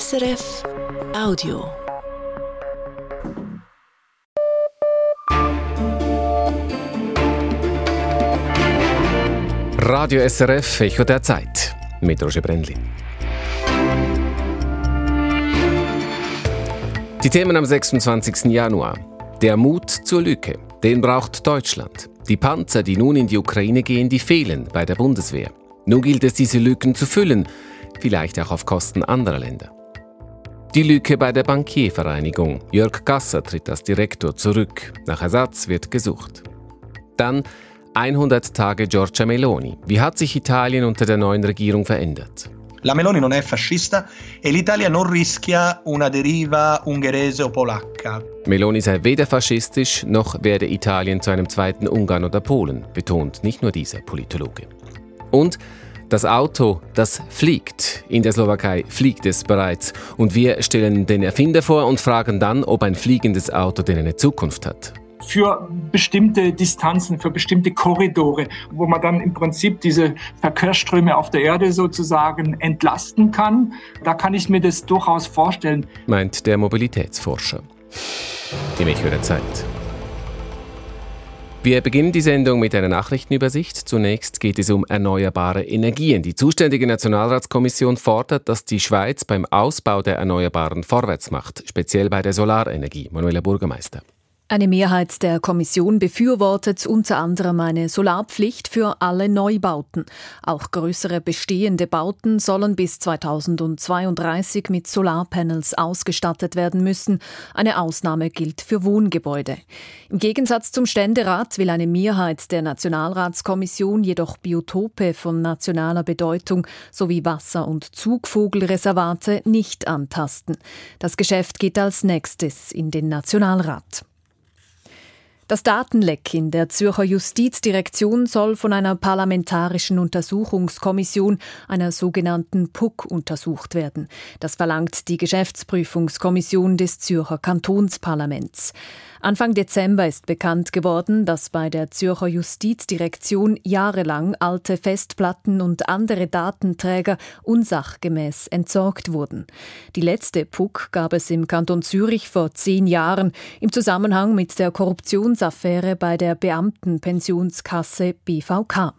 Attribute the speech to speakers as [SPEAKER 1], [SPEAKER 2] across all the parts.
[SPEAKER 1] SRF Audio.
[SPEAKER 2] Radio SRF Echo der Zeit mit Roger Brendlin. Die Themen am 26. Januar. Der Mut zur Lücke, den braucht Deutschland. Die Panzer, die nun in die Ukraine gehen, die fehlen bei der Bundeswehr. Nun gilt es, diese Lücken zu füllen, vielleicht auch auf Kosten anderer Länder. Die Lücke bei der Bankiervereinigung. Jörg Gasser tritt als Direktor zurück. Nach Ersatz wird gesucht. Dann 100 Tage Giorgia Meloni. Wie hat sich Italien unter der neuen Regierung verändert?
[SPEAKER 3] La Meloni non è fascista e l'Italia non rischia una deriva ungherese o polacca.
[SPEAKER 2] Meloni sei weder faschistisch noch werde Italien zu einem zweiten Ungarn oder Polen, betont nicht nur dieser Politologe. Und das Auto, das fliegt. In der Slowakei fliegt es bereits. Und wir stellen den Erfinder vor und fragen dann, ob ein fliegendes Auto denn eine Zukunft hat
[SPEAKER 4] für bestimmte Distanzen, für bestimmte Korridore, wo man dann im Prinzip diese Verkehrsströme auf der Erde sozusagen entlasten kann. Da kann ich mir das durchaus vorstellen.
[SPEAKER 2] Meint der Mobilitätsforscher. Im Echo der Zeit. Wir beginnen die Sendung mit einer Nachrichtenübersicht. Zunächst geht es um erneuerbare Energien. Die zuständige Nationalratskommission fordert, dass die Schweiz beim Ausbau der Erneuerbaren vorwärts macht, speziell bei der Solarenergie. Manuela Bürgermeister.
[SPEAKER 5] Eine Mehrheit der Kommission befürwortet unter anderem eine Solarpflicht für alle Neubauten. Auch größere bestehende Bauten sollen bis 2032 mit Solarpanels ausgestattet werden müssen. Eine Ausnahme gilt für Wohngebäude. Im Gegensatz zum Ständerat will eine Mehrheit der Nationalratskommission jedoch Biotope von nationaler Bedeutung sowie Wasser- und Zugvogelreservate nicht antasten. Das Geschäft geht als nächstes in den Nationalrat. Das Datenleck in der Zürcher Justizdirektion soll von einer parlamentarischen Untersuchungskommission, einer sogenannten PUC, untersucht werden. Das verlangt die Geschäftsprüfungskommission des Zürcher Kantonsparlaments. Anfang Dezember ist bekannt geworden, dass bei der Zürcher Justizdirektion jahrelang alte Festplatten und andere Datenträger unsachgemäß entsorgt wurden. Die letzte PUC gab es im Kanton Zürich vor zehn Jahren im Zusammenhang mit der Korruptionsaffäre bei der Beamtenpensionskasse BVK.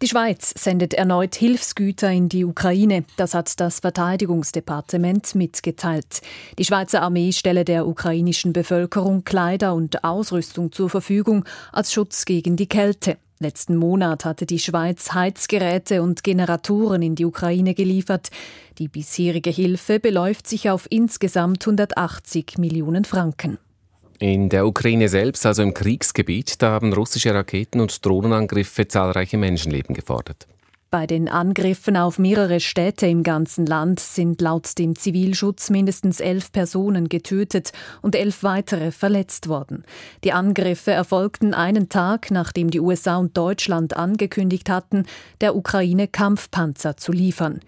[SPEAKER 5] Die Schweiz sendet erneut Hilfsgüter in die Ukraine. Das hat das Verteidigungsdepartement mitgeteilt. Die Schweizer Armee stelle der ukrainischen Bevölkerung Kleider und Ausrüstung zur Verfügung als Schutz gegen die Kälte. Letzten Monat hatte die Schweiz Heizgeräte und Generatoren in die Ukraine geliefert. Die bisherige Hilfe beläuft sich auf insgesamt 180 Millionen Franken.
[SPEAKER 2] In der Ukraine selbst, also im Kriegsgebiet, da haben russische Raketen- und Drohnenangriffe zahlreiche Menschenleben gefordert.
[SPEAKER 5] Bei den Angriffen auf mehrere Städte im ganzen Land sind laut dem Zivilschutz mindestens elf Personen getötet und elf weitere verletzt worden. Die Angriffe erfolgten einen Tag, nachdem die USA und Deutschland angekündigt hatten, der Ukraine Kampfpanzer zu liefern.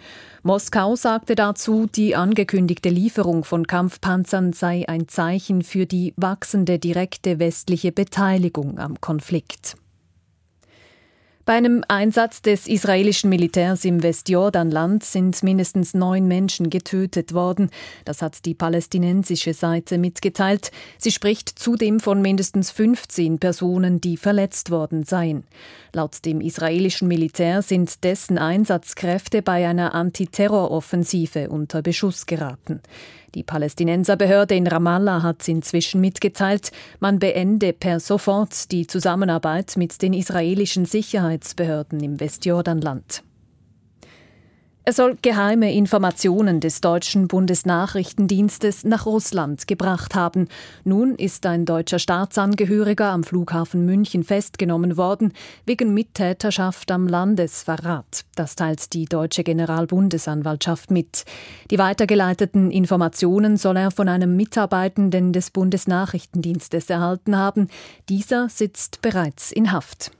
[SPEAKER 5] Moskau sagte dazu, die angekündigte Lieferung von Kampfpanzern sei ein Zeichen für die wachsende direkte westliche Beteiligung am Konflikt. Bei einem Einsatz des israelischen Militärs im Westjordanland sind mindestens neun Menschen getötet worden. Das hat die palästinensische Seite mitgeteilt. Sie spricht zudem von mindestens 15 Personen, die verletzt worden seien. Laut dem israelischen Militär sind dessen Einsatzkräfte bei einer Antiterroroffensive unter Beschuss geraten. Die Palästinenserbehörde in Ramallah hat inzwischen mitgeteilt, man beende per sofort die Zusammenarbeit mit den israelischen Sicherheitsbehörden im Westjordanland. Er soll geheime Informationen des deutschen Bundesnachrichtendienstes nach Russland gebracht haben. Nun ist ein deutscher Staatsangehöriger am Flughafen München festgenommen worden, wegen Mittäterschaft am Landesverrat. Das teilt die deutsche Generalbundesanwaltschaft mit. Die weitergeleiteten Informationen soll er von einem Mitarbeitenden des Bundesnachrichtendienstes erhalten haben. Dieser sitzt bereits in Haft.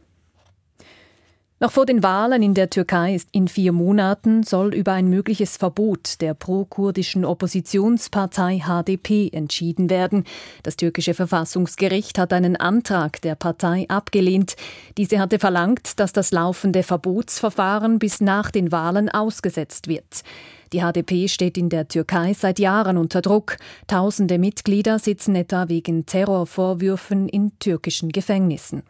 [SPEAKER 5] Noch vor den Wahlen in der Türkei ist in vier Monaten soll über ein mögliches Verbot der pro-kurdischen Oppositionspartei HDP entschieden werden. Das türkische Verfassungsgericht hat einen Antrag der Partei abgelehnt. Diese hatte verlangt, dass das laufende Verbotsverfahren bis nach den Wahlen ausgesetzt wird. Die HDP steht in der Türkei seit Jahren unter Druck. Tausende Mitglieder sitzen etwa wegen Terrorvorwürfen in türkischen Gefängnissen.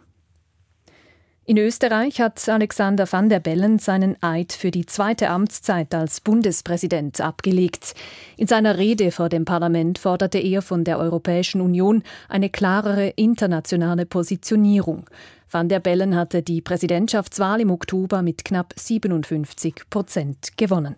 [SPEAKER 5] In Österreich hat Alexander van der Bellen seinen Eid für die zweite Amtszeit als Bundespräsident abgelegt. In seiner Rede vor dem Parlament forderte er von der Europäischen Union eine klarere internationale Positionierung. Van der Bellen hatte die Präsidentschaftswahl im Oktober mit knapp 57 Prozent gewonnen.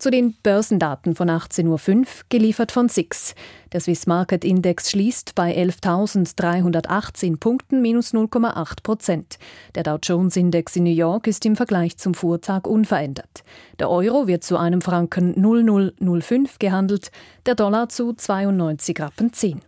[SPEAKER 5] Zu den Börsendaten von 18.05 Uhr, geliefert von SIX. Der Swiss Market Index schließt bei 11.318 Punkten minus 0,8 Prozent. Der Dow Jones Index in New York ist im Vergleich zum Vortag unverändert. Der Euro wird zu einem Franken 0005 gehandelt, der Dollar zu 92 Rappen 10.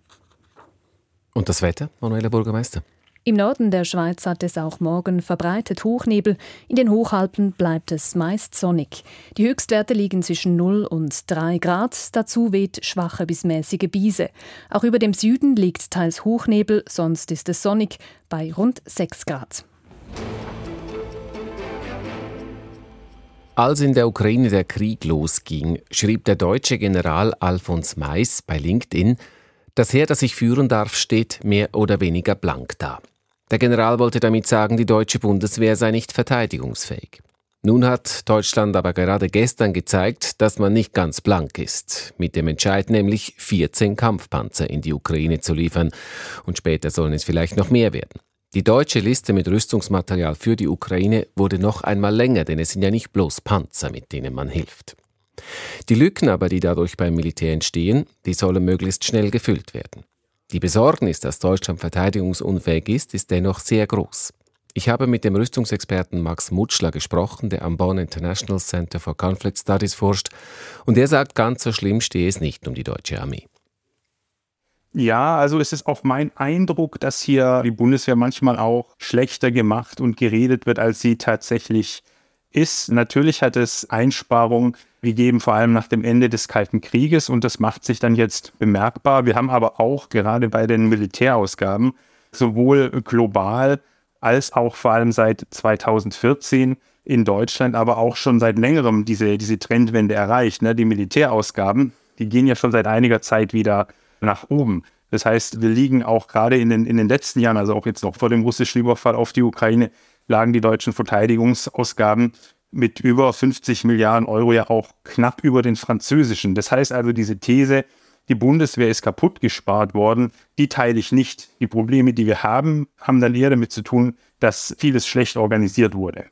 [SPEAKER 2] Und das Wetter, Manuela Bürgermeister?
[SPEAKER 5] Im Norden der Schweiz hat es auch morgen verbreitet Hochnebel. In den Hochalpen bleibt es meist sonnig. Die Höchstwerte liegen zwischen 0 und 3 Grad. Dazu weht schwache bis mäßige Biese. Auch über dem Süden liegt teils Hochnebel, sonst ist es sonnig bei rund 6 Grad.
[SPEAKER 2] Als in der Ukraine der Krieg losging, schrieb der deutsche General Alfons Mais bei LinkedIn, das Heer, das ich führen darf, steht mehr oder weniger blank da. Der General wollte damit sagen, die deutsche Bundeswehr sei nicht verteidigungsfähig. Nun hat Deutschland aber gerade gestern gezeigt, dass man nicht ganz blank ist, mit dem Entscheid nämlich 14 Kampfpanzer in die Ukraine zu liefern, und später sollen es vielleicht noch mehr werden. Die deutsche Liste mit Rüstungsmaterial für die Ukraine wurde noch einmal länger, denn es sind ja nicht bloß Panzer, mit denen man hilft. Die Lücken aber, die dadurch beim Militär entstehen, die sollen möglichst schnell gefüllt werden. Die Besorgnis, dass Deutschland verteidigungsunfähig ist, ist dennoch sehr groß. Ich habe mit dem Rüstungsexperten Max Mutschler gesprochen, der am Bonn International Center for Conflict Studies forscht, und er sagt, ganz so schlimm stehe es nicht um die deutsche Armee.
[SPEAKER 6] Ja, also es ist auch mein Eindruck, dass hier die Bundeswehr manchmal auch schlechter gemacht und geredet wird, als sie tatsächlich ist. Natürlich hat es Einsparungen gegeben, vor allem nach dem Ende des Kalten Krieges und das macht sich dann jetzt bemerkbar. Wir haben aber auch gerade bei den Militärausgaben sowohl global als auch vor allem seit 2014 in Deutschland, aber auch schon seit längerem diese, diese Trendwende erreicht. Ne? Die Militärausgaben, die gehen ja schon seit einiger Zeit wieder nach oben. Das heißt, wir liegen auch gerade in den, in den letzten Jahren, also auch jetzt noch vor dem russischen Überfall auf die Ukraine, lagen die deutschen Verteidigungsausgaben mit über 50 Milliarden Euro ja auch knapp über den französischen. Das heißt also, diese These, die Bundeswehr ist kaputt gespart worden, die teile ich nicht. Die Probleme, die wir haben, haben dann eher damit zu tun, dass vieles schlecht organisiert wurde.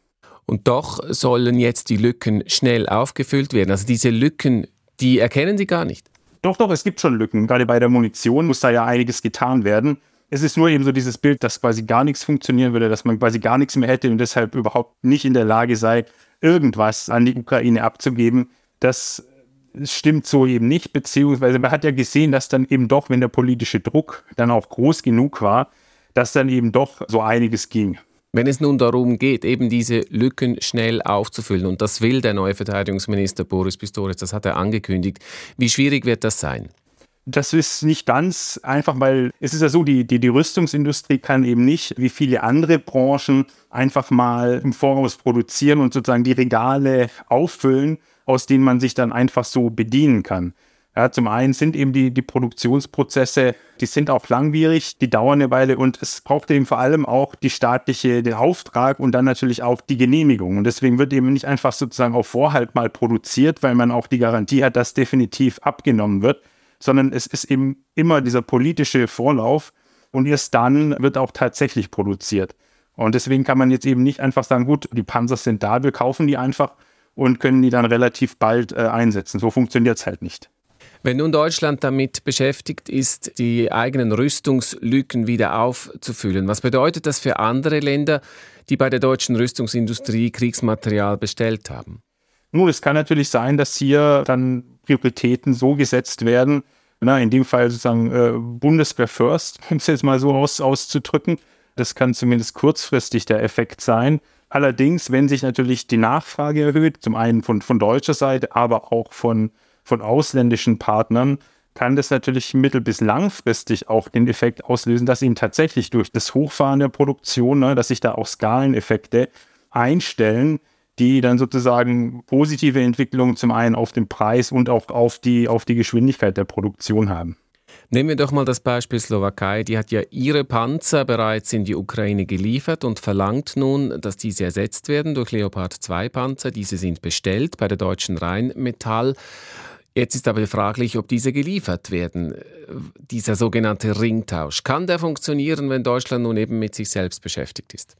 [SPEAKER 2] Und doch sollen jetzt die Lücken schnell aufgefüllt werden. Also diese Lücken, die erkennen Sie gar nicht.
[SPEAKER 6] Doch, doch, es gibt schon Lücken. Gerade bei der Munition muss da ja einiges getan werden. Es ist nur eben so dieses Bild, dass quasi gar nichts funktionieren würde, dass man quasi gar nichts mehr hätte und deshalb überhaupt nicht in der Lage sei, irgendwas an die Ukraine abzugeben. Das stimmt so eben nicht, beziehungsweise man hat ja gesehen, dass dann eben doch, wenn der politische Druck dann auch groß genug war, dass dann eben doch so einiges ging.
[SPEAKER 2] Wenn es nun darum geht, eben diese Lücken schnell aufzufüllen, und das will der neue Verteidigungsminister Boris Pistorius, das hat er angekündigt, wie schwierig wird das sein?
[SPEAKER 6] Das ist nicht ganz einfach, weil es ist ja so, die, die, die Rüstungsindustrie kann eben nicht, wie viele andere Branchen, einfach mal im Voraus produzieren und sozusagen die Regale auffüllen, aus denen man sich dann einfach so bedienen kann. Ja, zum einen sind eben die, die Produktionsprozesse, die sind auch langwierig, die dauern eine Weile und es braucht eben vor allem auch die staatliche, den Auftrag und dann natürlich auch die Genehmigung. Und deswegen wird eben nicht einfach sozusagen auf Vorhalt mal produziert, weil man auch die Garantie hat, dass definitiv abgenommen wird, sondern es ist eben immer dieser politische Vorlauf und erst dann wird auch tatsächlich produziert. Und deswegen kann man jetzt eben nicht einfach sagen, gut, die Panzer sind da, wir kaufen die einfach und können die dann relativ bald äh, einsetzen. So funktioniert es halt nicht.
[SPEAKER 2] Wenn nun Deutschland damit beschäftigt ist, die eigenen Rüstungslücken wieder aufzufüllen, was bedeutet das für andere Länder, die bei der deutschen Rüstungsindustrie Kriegsmaterial bestellt haben?
[SPEAKER 6] Nun, es kann natürlich sein, dass hier dann Prioritäten so gesetzt werden, na, in dem Fall sozusagen äh, Bundeswehr First, um es jetzt mal so aus, auszudrücken, Das kann zumindest kurzfristig der Effekt sein. Allerdings, wenn sich natürlich die Nachfrage erhöht, zum einen von, von deutscher Seite, aber auch von, von ausländischen Partnern, kann das natürlich mittel- bis langfristig auch den Effekt auslösen, dass ihnen tatsächlich durch das Hochfahren der Produktion, ne, dass sich da auch Skaleneffekte einstellen, die dann sozusagen positive Entwicklungen zum einen auf den Preis und auch auf die, auf die Geschwindigkeit der Produktion haben.
[SPEAKER 2] Nehmen wir doch mal das Beispiel Slowakei. Die hat ja ihre Panzer bereits in die Ukraine geliefert und verlangt nun, dass diese ersetzt werden durch Leopard 2 Panzer. Diese sind bestellt bei der deutschen Rheinmetall. Jetzt ist aber fraglich, ob diese geliefert werden. Dieser sogenannte Ringtausch. Kann der funktionieren, wenn Deutschland nun eben mit sich selbst beschäftigt ist?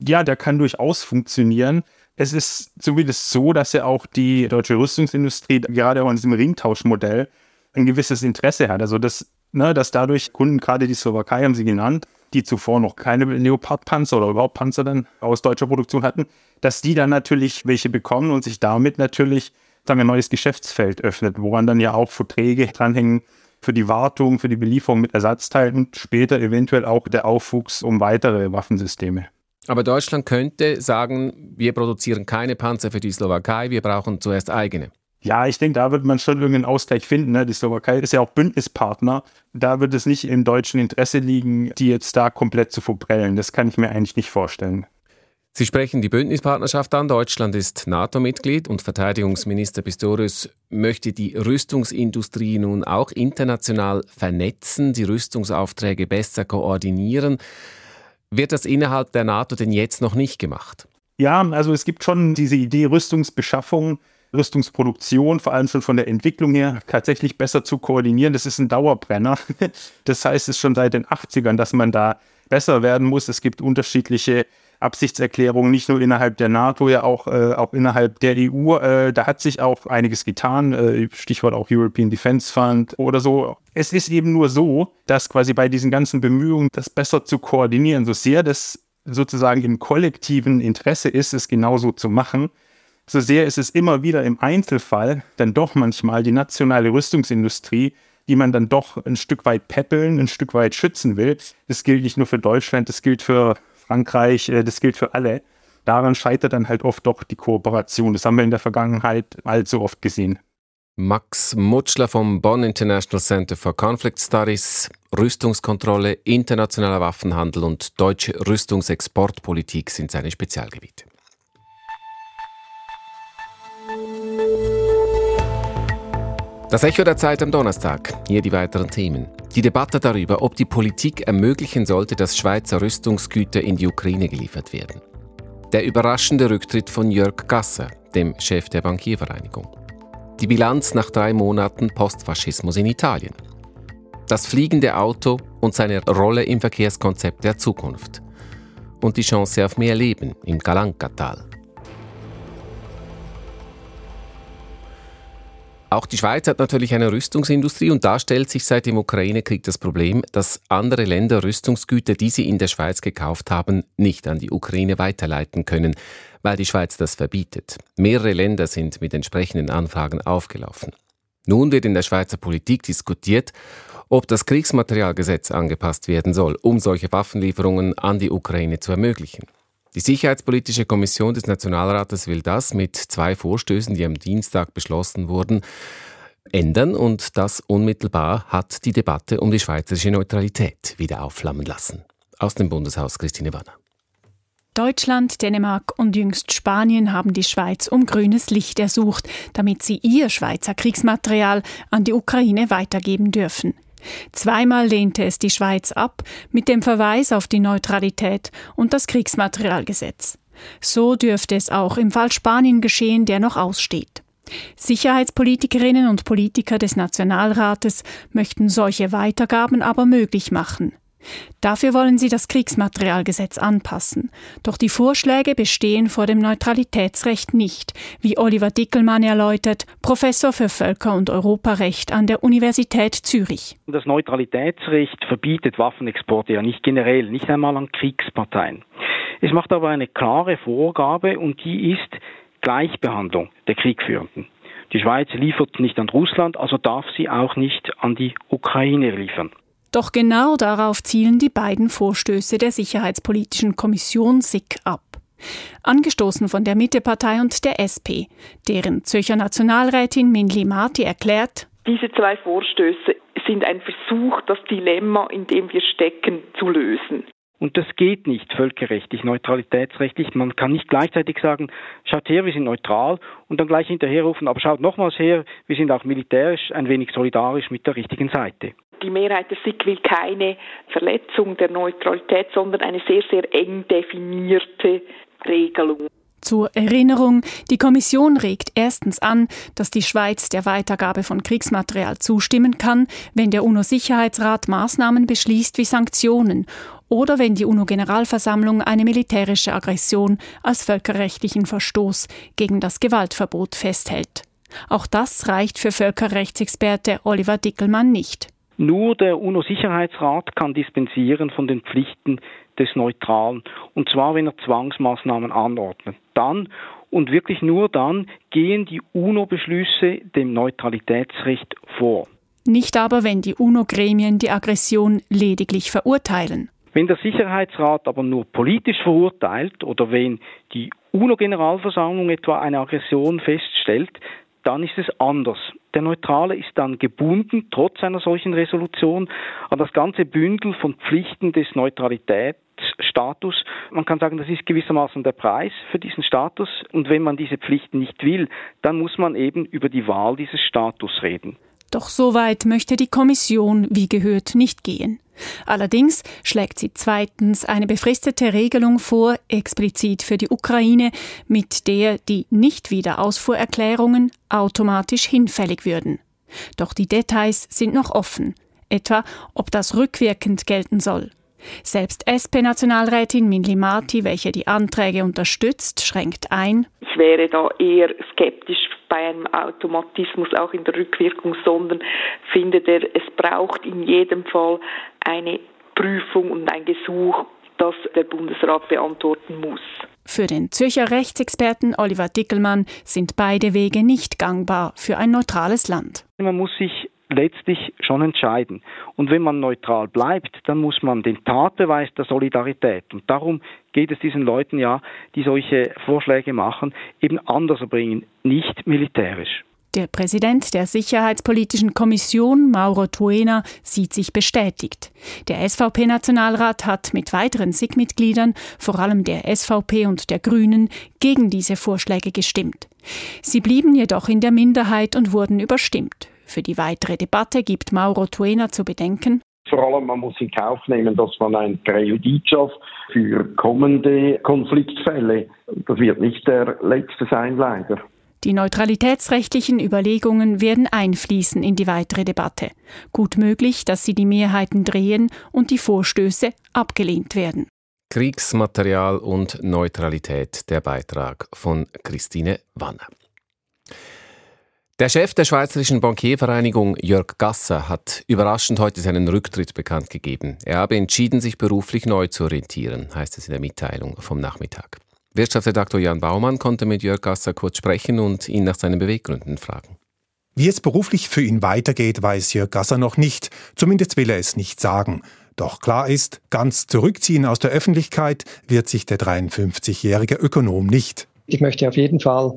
[SPEAKER 6] Ja, der kann durchaus funktionieren. Es ist zumindest so, dass ja auch die deutsche Rüstungsindustrie gerade auch an diesem Ringtauschmodell ein gewisses Interesse hat. Also dass, ne, dass dadurch Kunden, gerade die Slowakei haben sie genannt, die zuvor noch keine Leopard-Panzer oder überhaupt Panzer dann aus deutscher Produktion hatten, dass die dann natürlich welche bekommen und sich damit natürlich dann ein neues Geschäftsfeld öffnet, woran dann ja auch Verträge dranhängen für die Wartung, für die Belieferung mit Ersatzteilen später eventuell auch der Aufwuchs um weitere Waffensysteme.
[SPEAKER 2] Aber Deutschland könnte sagen, wir produzieren keine Panzer für die Slowakei, wir brauchen zuerst eigene.
[SPEAKER 6] Ja, ich denke, da wird man schon irgendeinen Ausgleich finden. Ne? Die Slowakei ist ja auch Bündnispartner. Da wird es nicht im deutschen Interesse liegen, die jetzt da komplett zu verprellen. Das kann ich mir eigentlich nicht vorstellen.
[SPEAKER 2] Sie sprechen die Bündnispartnerschaft an. Deutschland ist NATO-Mitglied und Verteidigungsminister Pistorius möchte die Rüstungsindustrie nun auch international vernetzen, die Rüstungsaufträge besser koordinieren. Wird das innerhalb der NATO denn jetzt noch nicht gemacht?
[SPEAKER 6] Ja, also es gibt schon diese Idee Rüstungsbeschaffung Rüstungsproduktion, vor allem schon von der Entwicklung her, tatsächlich besser zu koordinieren. Das ist ein Dauerbrenner. Das heißt, es ist schon seit den 80ern, dass man da besser werden muss. Es gibt unterschiedliche Absichtserklärungen, nicht nur innerhalb der NATO, ja auch, äh, auch innerhalb der EU. Äh, da hat sich auch einiges getan, äh, Stichwort auch European Defense Fund oder so. Es ist eben nur so, dass quasi bei diesen ganzen Bemühungen, das besser zu koordinieren, so sehr das sozusagen im kollektiven Interesse ist, es genauso zu machen, so sehr ist es immer wieder im Einzelfall dann doch manchmal die nationale Rüstungsindustrie, die man dann doch ein Stück weit peppeln, ein Stück weit schützen will. Das gilt nicht nur für Deutschland, das gilt für Frankreich, äh, das gilt für alle. Daran scheitert dann halt oft doch die Kooperation. Das haben wir in der Vergangenheit allzu oft gesehen.
[SPEAKER 2] Max Mutschler vom Bonn International Center for Conflict Studies. Rüstungskontrolle, internationaler Waffenhandel und deutsche Rüstungsexportpolitik sind seine Spezialgebiete. Das Echo der Zeit am Donnerstag. Hier die weiteren Themen. Die Debatte darüber, ob die Politik ermöglichen sollte, dass Schweizer Rüstungsgüter in die Ukraine geliefert werden. Der überraschende Rücktritt von Jörg Gasser, dem Chef der Bankiervereinigung. Die Bilanz nach drei Monaten Postfaschismus in Italien. Das fliegende Auto und seine Rolle im Verkehrskonzept der Zukunft. Und die Chance auf mehr Leben im Galankatal. Auch die Schweiz hat natürlich eine Rüstungsindustrie und da stellt sich seit dem Ukraine-Krieg das Problem, dass andere Länder Rüstungsgüter, die sie in der Schweiz gekauft haben, nicht an die Ukraine weiterleiten können, weil die Schweiz das verbietet. Mehrere Länder sind mit entsprechenden Anfragen aufgelaufen. Nun wird in der Schweizer Politik diskutiert, ob das Kriegsmaterialgesetz angepasst werden soll, um solche Waffenlieferungen an die Ukraine zu ermöglichen. Die Sicherheitspolitische Kommission des Nationalrates will das mit zwei Vorstößen, die am Dienstag beschlossen wurden, ändern und das unmittelbar hat die Debatte um die schweizerische Neutralität wieder aufflammen lassen. Aus dem Bundeshaus Christine Wanner.
[SPEAKER 7] Deutschland, Dänemark und jüngst Spanien haben die Schweiz um grünes Licht ersucht, damit sie ihr Schweizer Kriegsmaterial an die Ukraine weitergeben dürfen. Zweimal lehnte es die Schweiz ab, mit dem Verweis auf die Neutralität und das Kriegsmaterialgesetz. So dürfte es auch im Fall Spanien geschehen, der noch aussteht. Sicherheitspolitikerinnen und Politiker des Nationalrates möchten solche Weitergaben aber möglich machen. Dafür wollen sie das Kriegsmaterialgesetz anpassen. Doch die Vorschläge bestehen vor dem Neutralitätsrecht nicht, wie Oliver Dickelmann erläutert, Professor für Völker- und Europarecht an der Universität Zürich.
[SPEAKER 8] Das Neutralitätsrecht verbietet Waffenexporte ja nicht generell, nicht einmal an Kriegsparteien. Es macht aber eine klare Vorgabe und die ist Gleichbehandlung der Kriegführenden. Die Schweiz liefert nicht an Russland, also darf sie auch nicht an die Ukraine liefern.
[SPEAKER 7] Doch genau darauf zielen die beiden Vorstöße der Sicherheitspolitischen Kommission SIK ab. Angestoßen von der Mittepartei und der SP, deren Zürcher Nationalrätin Minli Marti erklärt,
[SPEAKER 9] diese zwei Vorstöße sind ein Versuch, das Dilemma, in dem wir stecken, zu lösen.
[SPEAKER 8] Und das geht nicht völkerrechtlich, neutralitätsrechtlich. Man kann nicht gleichzeitig sagen, schaut her, wir sind neutral und dann gleich hinterherrufen, aber schaut nochmals her, wir sind auch militärisch ein wenig solidarisch mit der richtigen Seite.
[SPEAKER 9] Die Mehrheit der SIG will keine Verletzung der Neutralität, sondern eine sehr, sehr eng definierte Regelung.
[SPEAKER 7] Zur Erinnerung, die Kommission regt erstens an, dass die Schweiz der Weitergabe von Kriegsmaterial zustimmen kann, wenn der UNO-Sicherheitsrat Maßnahmen beschließt wie Sanktionen oder wenn die UNO-Generalversammlung eine militärische Aggression als völkerrechtlichen Verstoß gegen das Gewaltverbot festhält. Auch das reicht für Völkerrechtsexperte Oliver Dickelmann nicht.
[SPEAKER 8] Nur der UNO-Sicherheitsrat kann dispensieren von den Pflichten des Neutralen, und zwar wenn er Zwangsmaßnahmen anordnet. Dann und wirklich nur dann gehen die UNO-Beschlüsse dem Neutralitätsrecht vor.
[SPEAKER 7] Nicht aber, wenn die UNO-Gremien die Aggression lediglich verurteilen.
[SPEAKER 8] Wenn der Sicherheitsrat aber nur politisch verurteilt oder wenn die UNO-Generalversammlung etwa eine Aggression feststellt, dann ist es anders. Der Neutrale ist dann gebunden, trotz einer solchen Resolution, an das ganze Bündel von Pflichten des Neutralitätsstatus. Man kann sagen, das ist gewissermaßen der Preis für diesen Status. Und wenn man diese Pflichten nicht will, dann muss man eben über die Wahl dieses Status reden.
[SPEAKER 7] Doch so weit möchte die Kommission, wie gehört, nicht gehen. Allerdings schlägt sie zweitens eine befristete Regelung vor, explizit für die Ukraine, mit der die Nichtwiederausfuhrerklärungen automatisch hinfällig würden. Doch die Details sind noch offen, etwa ob das rückwirkend gelten soll. Selbst SP-Nationalrätin Minli Marti, welche die Anträge unterstützt, schränkt ein.
[SPEAKER 9] Ich wäre da eher skeptisch bei einem Automatismus auch in der Rückwirkung, sondern findet er, es braucht in jedem Fall eine Prüfung und ein Gesuch, das der Bundesrat beantworten muss.
[SPEAKER 7] Für den Zürcher Rechtsexperten Oliver Dickelmann sind beide Wege nicht gangbar für ein neutrales Land.
[SPEAKER 8] Man muss sich letztlich schon entscheiden. Und wenn man neutral bleibt, dann muss man den Tatbeweis der Solidarität, und darum geht es diesen Leuten ja, die solche Vorschläge machen, eben anders erbringen, nicht militärisch.
[SPEAKER 7] Der Präsident der Sicherheitspolitischen Kommission, Mauro Tuena, sieht sich bestätigt. Der SVP-Nationalrat hat mit weiteren SIG-Mitgliedern, vor allem der SVP und der Grünen, gegen diese Vorschläge gestimmt. Sie blieben jedoch in der Minderheit und wurden überstimmt. Für die weitere Debatte gibt Mauro Tuena zu bedenken,
[SPEAKER 10] vor allem, man muss in Kauf nehmen, dass man ein Präjudiz schafft für kommende Konfliktfälle. Das wird nicht der letzte sein, leider.
[SPEAKER 7] Die neutralitätsrechtlichen Überlegungen werden einfließen in die weitere Debatte. Gut möglich, dass sie die Mehrheiten drehen und die Vorstöße abgelehnt werden.
[SPEAKER 2] Kriegsmaterial und Neutralität, der Beitrag von Christine Wanner. Der Chef der Schweizerischen Bankiervereinigung, Jörg Gasser, hat überraschend heute seinen Rücktritt bekannt gegeben. Er habe entschieden, sich beruflich neu zu orientieren, heißt es in der Mitteilung vom Nachmittag. Wirtschaftsredaktor Jan Baumann konnte mit Jörg Gasser kurz sprechen und ihn nach seinen Beweggründen fragen.
[SPEAKER 11] Wie es beruflich für ihn weitergeht, weiß Jörg Gasser noch nicht. Zumindest will er es nicht sagen. Doch klar ist, ganz zurückziehen aus der Öffentlichkeit wird sich der 53-jährige Ökonom nicht.
[SPEAKER 12] Ich möchte auf jeden Fall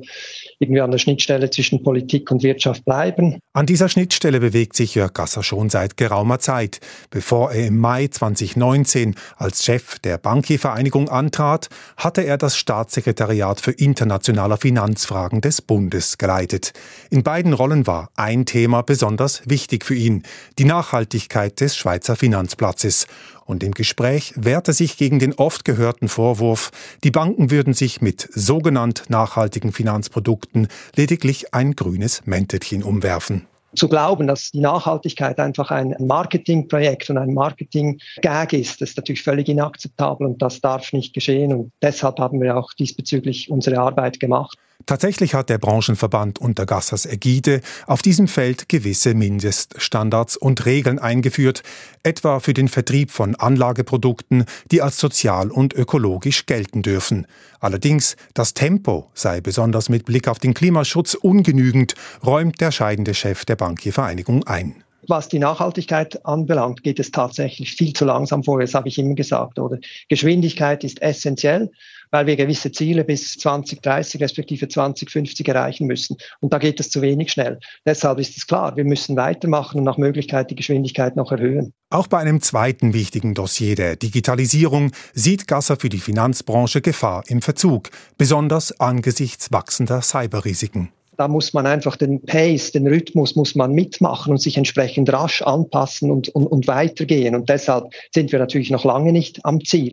[SPEAKER 12] irgendwie an der Schnittstelle zwischen Politik und Wirtschaft bleiben.
[SPEAKER 11] An dieser Schnittstelle bewegt sich Jörg Gasser schon seit geraumer Zeit. Bevor er im Mai 2019 als Chef der Bankiervereinigung antrat, hatte er das Staatssekretariat für internationale Finanzfragen des Bundes geleitet. In beiden Rollen war ein Thema besonders wichtig für ihn, die Nachhaltigkeit des Schweizer Finanzplatzes und im Gespräch wehrte sich gegen den oft gehörten Vorwurf, die Banken würden sich mit sogenannt nachhaltigen Finanzprodukten lediglich ein grünes Mäntelchen umwerfen
[SPEAKER 12] zu glauben, dass die Nachhaltigkeit einfach ein Marketingprojekt und ein Marketing-Gag ist, ist natürlich völlig inakzeptabel und das darf nicht geschehen. Und deshalb haben wir auch diesbezüglich unsere Arbeit gemacht.
[SPEAKER 11] Tatsächlich hat der Branchenverband unter Gassers Ägide auf diesem Feld gewisse Mindeststandards und Regeln eingeführt, etwa für den Vertrieb von Anlageprodukten, die als sozial und ökologisch gelten dürfen. Allerdings, das Tempo sei besonders mit Blick auf den Klimaschutz ungenügend, räumt der scheidende Chef der Bankiervereinigung ein.
[SPEAKER 12] Was die Nachhaltigkeit anbelangt, geht es tatsächlich viel zu langsam vor. Das habe ich immer gesagt, oder? Geschwindigkeit ist essentiell, weil wir gewisse Ziele bis 2030 respektive 2050 erreichen müssen. Und da geht es zu wenig schnell. Deshalb ist es klar, wir müssen weitermachen und nach Möglichkeit die Geschwindigkeit noch erhöhen.
[SPEAKER 11] Auch bei einem zweiten wichtigen Dossier der Digitalisierung sieht Gasser für die Finanzbranche Gefahr im Verzug, besonders angesichts wachsender Cyberrisiken.
[SPEAKER 12] Da muss man einfach den Pace, den Rhythmus muss man mitmachen und sich entsprechend rasch anpassen und, und, und weitergehen. Und deshalb sind wir natürlich noch lange nicht am Ziel.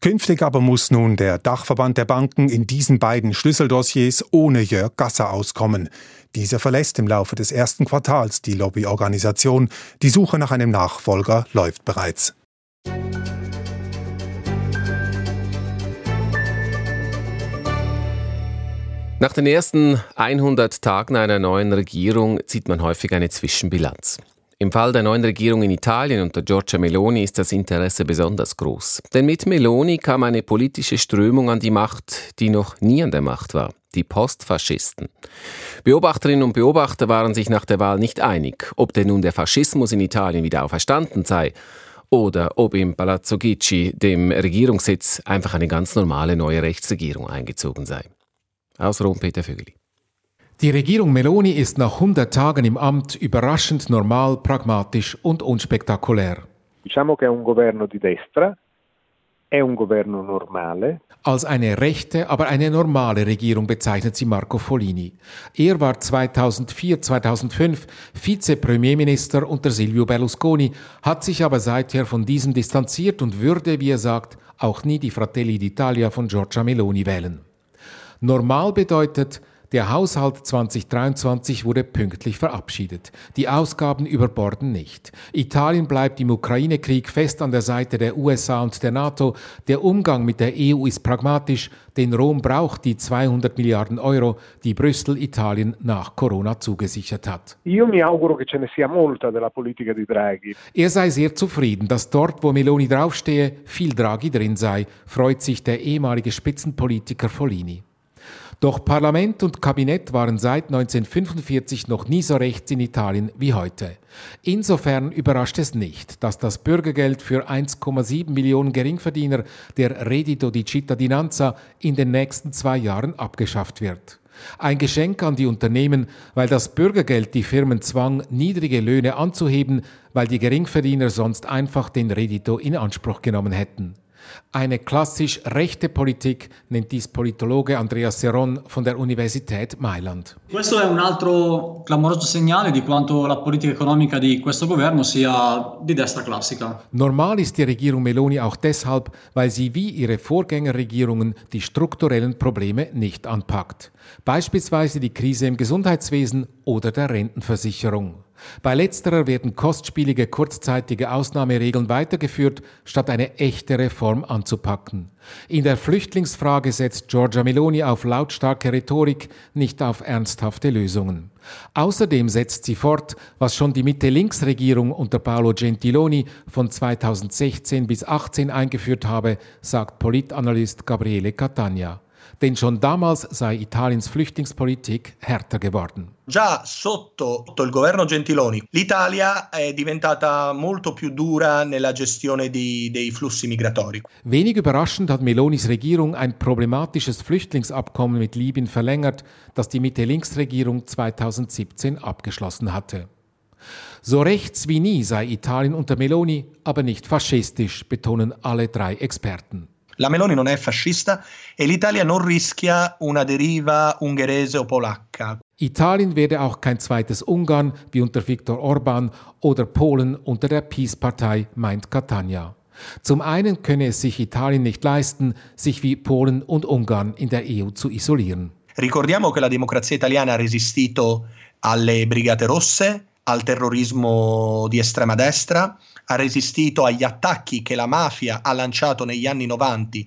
[SPEAKER 11] Künftig aber muss nun der Dachverband der Banken in diesen beiden Schlüsseldossiers ohne Jörg Gasser auskommen. Dieser verlässt im Laufe des ersten Quartals die Lobbyorganisation. Die Suche nach einem Nachfolger läuft bereits.
[SPEAKER 2] Nach den ersten 100 Tagen einer neuen Regierung zieht man häufig eine Zwischenbilanz. Im Fall der neuen Regierung in Italien unter Giorgia Meloni ist das Interesse besonders groß. Denn mit Meloni kam eine politische Strömung an die Macht, die noch nie an der Macht war. Die Postfaschisten. Beobachterinnen und Beobachter waren sich nach der Wahl nicht einig, ob denn nun der Faschismus in Italien wieder auferstanden sei oder ob im Palazzo Gicci, dem Regierungssitz, einfach eine ganz normale neue Rechtsregierung eingezogen sei. Aus Rom Peter Vögeli.
[SPEAKER 13] Die Regierung Meloni ist nach 100 Tagen im Amt überraschend normal, pragmatisch und unspektakulär.
[SPEAKER 14] Diciamo che è un governo di destra, è un governo normale.
[SPEAKER 13] Als eine rechte, aber eine normale Regierung bezeichnet sie Marco Follini. Er war 2004-2005 Vize-Premierminister unter Silvio Berlusconi, hat sich aber seither von diesem distanziert und würde, wie er sagt, auch nie die Fratelli d'Italia von Giorgia Meloni wählen. Normal bedeutet, der Haushalt 2023 wurde pünktlich verabschiedet. Die Ausgaben überborden nicht. Italien bleibt im Ukraine-Krieg fest an der Seite der USA und der NATO. Der Umgang mit der EU ist pragmatisch, denn Rom braucht die 200 Milliarden Euro, die Brüssel Italien nach Corona zugesichert hat.
[SPEAKER 14] Ne.
[SPEAKER 13] Er sei sehr zufrieden, dass dort, wo Meloni draufstehe, viel Draghi drin sei, freut sich der ehemalige Spitzenpolitiker Follini. Doch Parlament und Kabinett waren seit 1945 noch nie so rechts in Italien wie heute. Insofern überrascht es nicht, dass das Bürgergeld für 1,7 Millionen Geringverdiener, der Reddito di Cittadinanza, in den nächsten zwei Jahren abgeschafft wird. Ein Geschenk an die Unternehmen, weil das Bürgergeld die Firmen zwang, niedrige Löhne anzuheben, weil die Geringverdiener sonst einfach den Reddito in Anspruch genommen hätten. Eine klassisch rechte Politik nennt dies Politologe Andreas Seron von der Universität Mailand.
[SPEAKER 15] Questo è un altro clamoroso segnale di quanto la politica economica di questo governo sia di destra classica.
[SPEAKER 13] Normal ist die Regierung Meloni auch deshalb, weil sie wie ihre Vorgängerregierungen die strukturellen Probleme nicht anpackt. Beispielsweise die Krise im Gesundheitswesen oder der Rentenversicherung. Bei letzterer werden kostspielige kurzzeitige Ausnahmeregeln weitergeführt, statt eine echte Reform anzupacken. In der Flüchtlingsfrage setzt Giorgia Meloni auf lautstarke Rhetorik, nicht auf ernsthafte Lösungen. Außerdem setzt sie fort, was schon die Mitte-Links-Regierung unter Paolo Gentiloni von 2016 bis 2018 eingeführt habe, sagt Politanalyst Gabriele Catania denn schon damals sei Italiens Flüchtlingspolitik härter geworden.
[SPEAKER 3] Già sotto il governo Gentiloni l'Italia è diventata molto più dura nella gestione di, dei flussi migratori.
[SPEAKER 13] Wenig überraschend hat Melonis Regierung ein problematisches Flüchtlingsabkommen mit Libyen verlängert, das die Mitte-Links-Regierung 2017 abgeschlossen hatte. So rechts wie nie sei Italien unter Meloni, aber nicht faschistisch, betonen alle drei Experten.
[SPEAKER 3] La Meloni non è fascista e l'Italia non rischia una deriva ungherese o polacca.
[SPEAKER 13] Italien werde auch kein zweites Ungarn wie unter Viktor Orban oder Polen unter der Peace-Partei, meint Catania. Zum einen könne es sich Italien nicht leisten, sich wie Polen und Ungarn in der EU zu isolieren.
[SPEAKER 3] Ricordiamo che la democrazia italiana ha resistito alle Brigate Rosse, al terrorismo di estrema destra, ha resistito agli attacchi che la mafia ha lanciato negli anni 90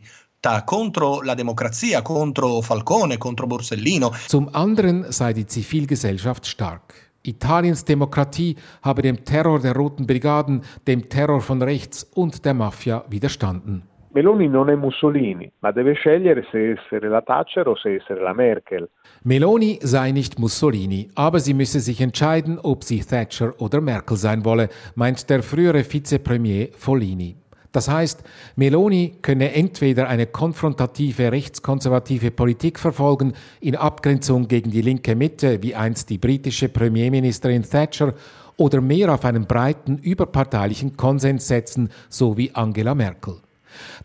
[SPEAKER 3] contro la Demokratie, contro Falcone, contro Borsellino.
[SPEAKER 13] Zum anderen sei die Zivilgesellschaft stark. Italiens Demokratie habe dem Terror der Roten Brigaden, dem Terror von rechts und der Mafia widerstanden.
[SPEAKER 14] Meloni non è Mussolini, ma deve scegliere se essere la Thatcher o se essere la Merkel.
[SPEAKER 13] Meloni sei nicht Mussolini, aber sie müsse sich entscheiden, ob sie Thatcher oder Merkel sein wolle, meint der frühere Vizepremier Follini. Das heißt, Meloni könne entweder eine konfrontative rechtskonservative Politik verfolgen, in Abgrenzung gegen die linke Mitte, wie einst die britische Premierministerin Thatcher, oder mehr auf einen breiten überparteilichen Konsens setzen, so wie Angela Merkel.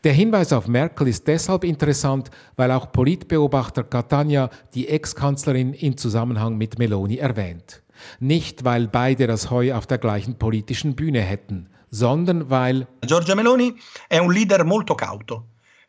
[SPEAKER 13] Der Hinweis auf Merkel ist deshalb interessant, weil auch Politbeobachter Catania die Ex-Kanzlerin in Zusammenhang mit Meloni erwähnt. Nicht, weil beide das Heu auf der gleichen politischen Bühne hätten, sondern weil
[SPEAKER 3] Giorgia Meloni è un leader molto cauto.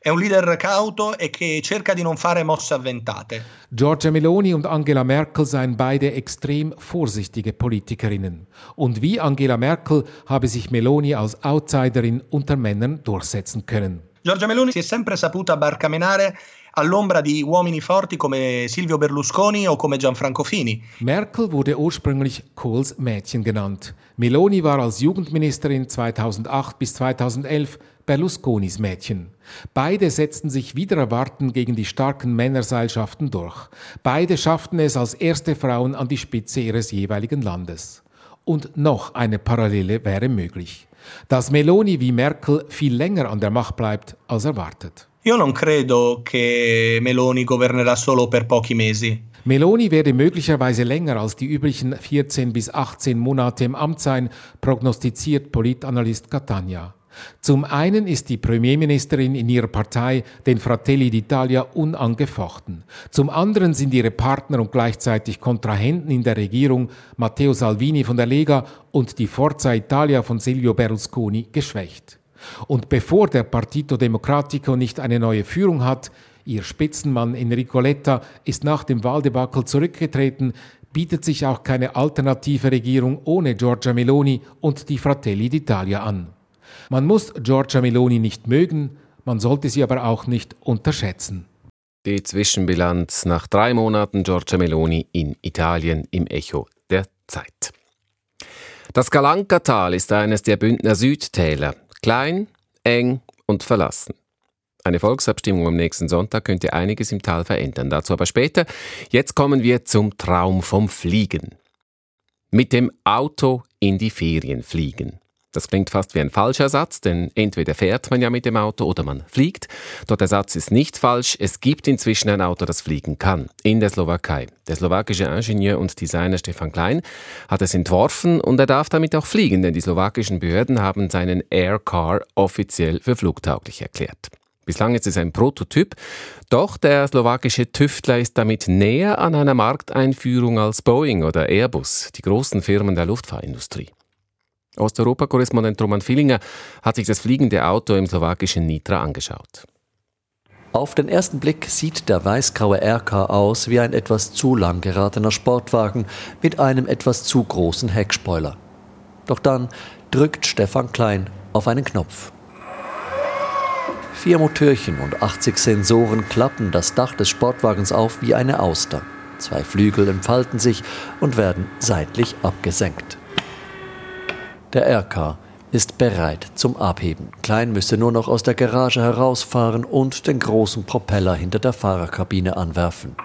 [SPEAKER 3] È un leader cauto e che cerca di non fare mosse avventate.
[SPEAKER 13] Giorgia Meloni und Angela Merkel seien beide extrem vorsichtige Politikerinnen. Und wie Angela Merkel habe sich Meloni als Outsiderin unter Männern durchsetzen können.
[SPEAKER 3] Giorgia Meloni si è sempre saputa barcamenare all'ombra di uomini forti come Silvio Berlusconi o come Gianfranco Fini.
[SPEAKER 13] Merkel wurde ursprünglich Kohls Mädchen genannt. Meloni war als Jugendministerin 2008 bis 2011 Berlusconis Mädchen. Beide setzten sich wieder erwarten gegen die starken Männerseilschaften durch. Beide schafften es als erste Frauen an die Spitze ihres jeweiligen Landes. Und noch eine Parallele wäre möglich. Dass Meloni wie Merkel viel länger an der Macht bleibt als erwartet.
[SPEAKER 3] Io non credo che Meloni governerà solo per pochi mesi.
[SPEAKER 13] Meloni werde möglicherweise länger als die üblichen 14 bis 18 Monate im Amt sein, prognostiziert Politanalyst Catania. Zum einen ist die Premierministerin in ihrer Partei, den Fratelli d'Italia, unangefochten. Zum anderen sind ihre Partner und gleichzeitig Kontrahenten in der Regierung, Matteo Salvini von der Lega und die Forza Italia von Silvio Berlusconi, geschwächt. Und bevor der Partito Democratico nicht eine neue Führung hat, ihr Spitzenmann Enrico Letta ist nach dem Wahldebakel zurückgetreten, bietet sich auch keine alternative Regierung ohne Giorgia Meloni und die Fratelli d'Italia an. Man muss Giorgia Meloni nicht mögen, man sollte sie aber auch nicht unterschätzen.
[SPEAKER 2] Die Zwischenbilanz nach drei Monaten Giorgia Meloni in Italien im Echo der Zeit. Das Galanka-Tal ist eines der Bündner Südtäler. Klein, eng und verlassen. Eine Volksabstimmung am nächsten Sonntag könnte einiges im Tal verändern. Dazu aber später. Jetzt kommen wir zum Traum vom Fliegen. Mit dem Auto in die Ferien fliegen. Das klingt fast wie ein falscher Satz, denn entweder fährt man ja mit dem Auto oder man fliegt. Doch der Satz ist nicht falsch. Es gibt inzwischen ein Auto, das fliegen kann. In der Slowakei. Der slowakische Ingenieur und Designer Stefan Klein hat es entworfen und er darf damit auch fliegen, denn die slowakischen Behörden haben seinen Aircar offiziell für flugtauglich erklärt. Bislang ist es ein Prototyp, doch der slowakische Tüftler ist damit näher an einer Markteinführung als Boeing oder Airbus, die großen Firmen der Luftfahrtindustrie. Osteuropa-Korrespondent Roman Fillinger hat sich das fliegende Auto im slowakischen Nitra angeschaut.
[SPEAKER 16] Auf den ersten Blick sieht der weißgraue RK aus wie ein etwas zu lang geratener Sportwagen mit einem etwas zu großen Heckspoiler. Doch dann drückt Stefan Klein auf einen Knopf. Vier Motörchen und 80 Sensoren klappen das Dach des Sportwagens auf wie eine Auster. Zwei Flügel entfalten sich und werden seitlich abgesenkt. Der RK ist bereit zum Abheben. Klein müsste nur noch aus der Garage herausfahren und den großen Propeller hinter der Fahrerkabine anwerfen.